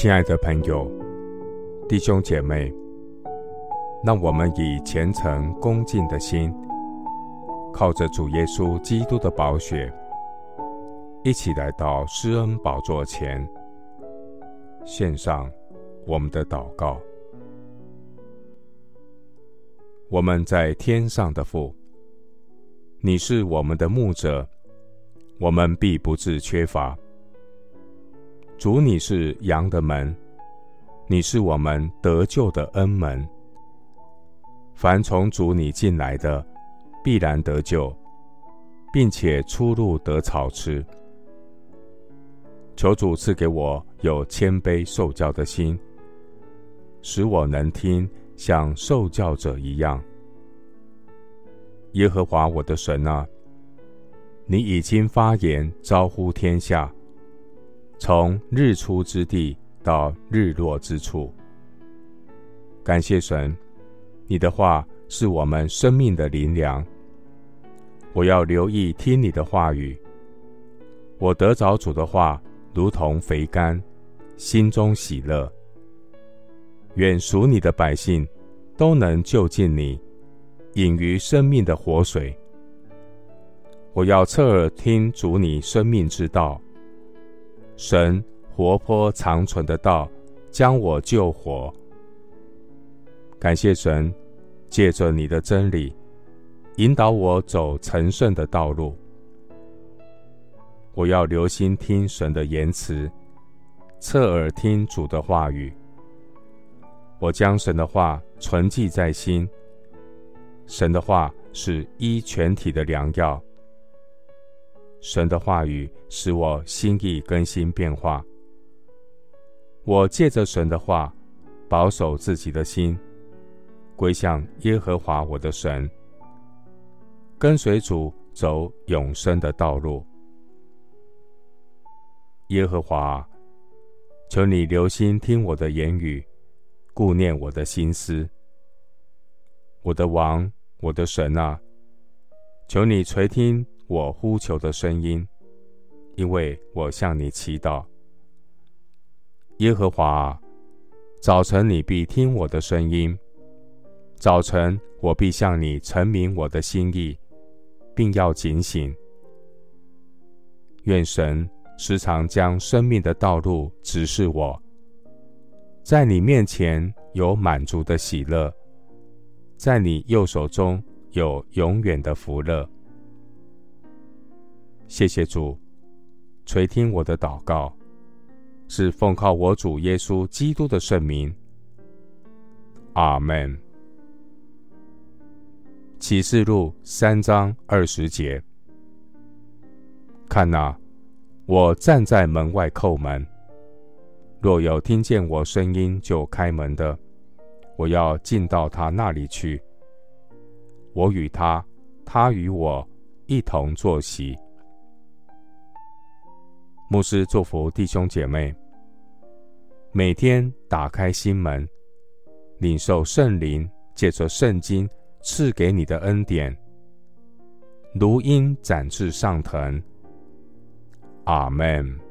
亲爱的朋友、弟兄姐妹，让我们以虔诚恭敬的心，靠着主耶稣基督的宝血，一起来到施恩宝座前，献上我们的祷告。我们在天上的父，你是我们的牧者，我们必不致缺乏。主，你是羊的门，你是我们得救的恩门。凡从主你进来的，必然得救，并且出入得草吃。求主赐给我有谦卑受教的心，使我能听像受教者一样。耶和华我的神啊，你已经发言招呼天下。从日出之地到日落之处，感谢神，你的话是我们生命的灵粮。我要留意听你的话语。我得着主的话，如同肥甘，心中喜乐。愿属你的百姓都能就近你，饮于生命的活水。我要侧耳听主你生命之道。神活泼长存的道，将我救活。感谢神，借着你的真理，引导我走成圣的道路。我要留心听神的言辞，侧耳听主的话语。我将神的话存记在心。神的话是医全体的良药。神的话语使我心意更新变化。我借着神的话，保守自己的心，归向耶和华我的神，跟随主走永生的道路。耶和华，求你留心听我的言语，顾念我的心思。我的王，我的神啊，求你垂听。我呼求的声音，因为我向你祈祷。耶和华，早晨你必听我的声音，早晨我必向你陈明我的心意，并要警醒。愿神时常将生命的道路指示我，在你面前有满足的喜乐，在你右手中有永远的福乐。谢谢主，垂听我的祷告，是奉靠我主耶稣基督的圣名。阿门。启示录三章二十节，看哪，我站在门外叩门，若有听见我声音就开门的，我要进到他那里去，我与他，他与我一同坐席。牧师祝福弟兄姐妹，每天打开心门，领受圣灵借着圣经赐给你的恩典，如鹰展翅上腾。阿门。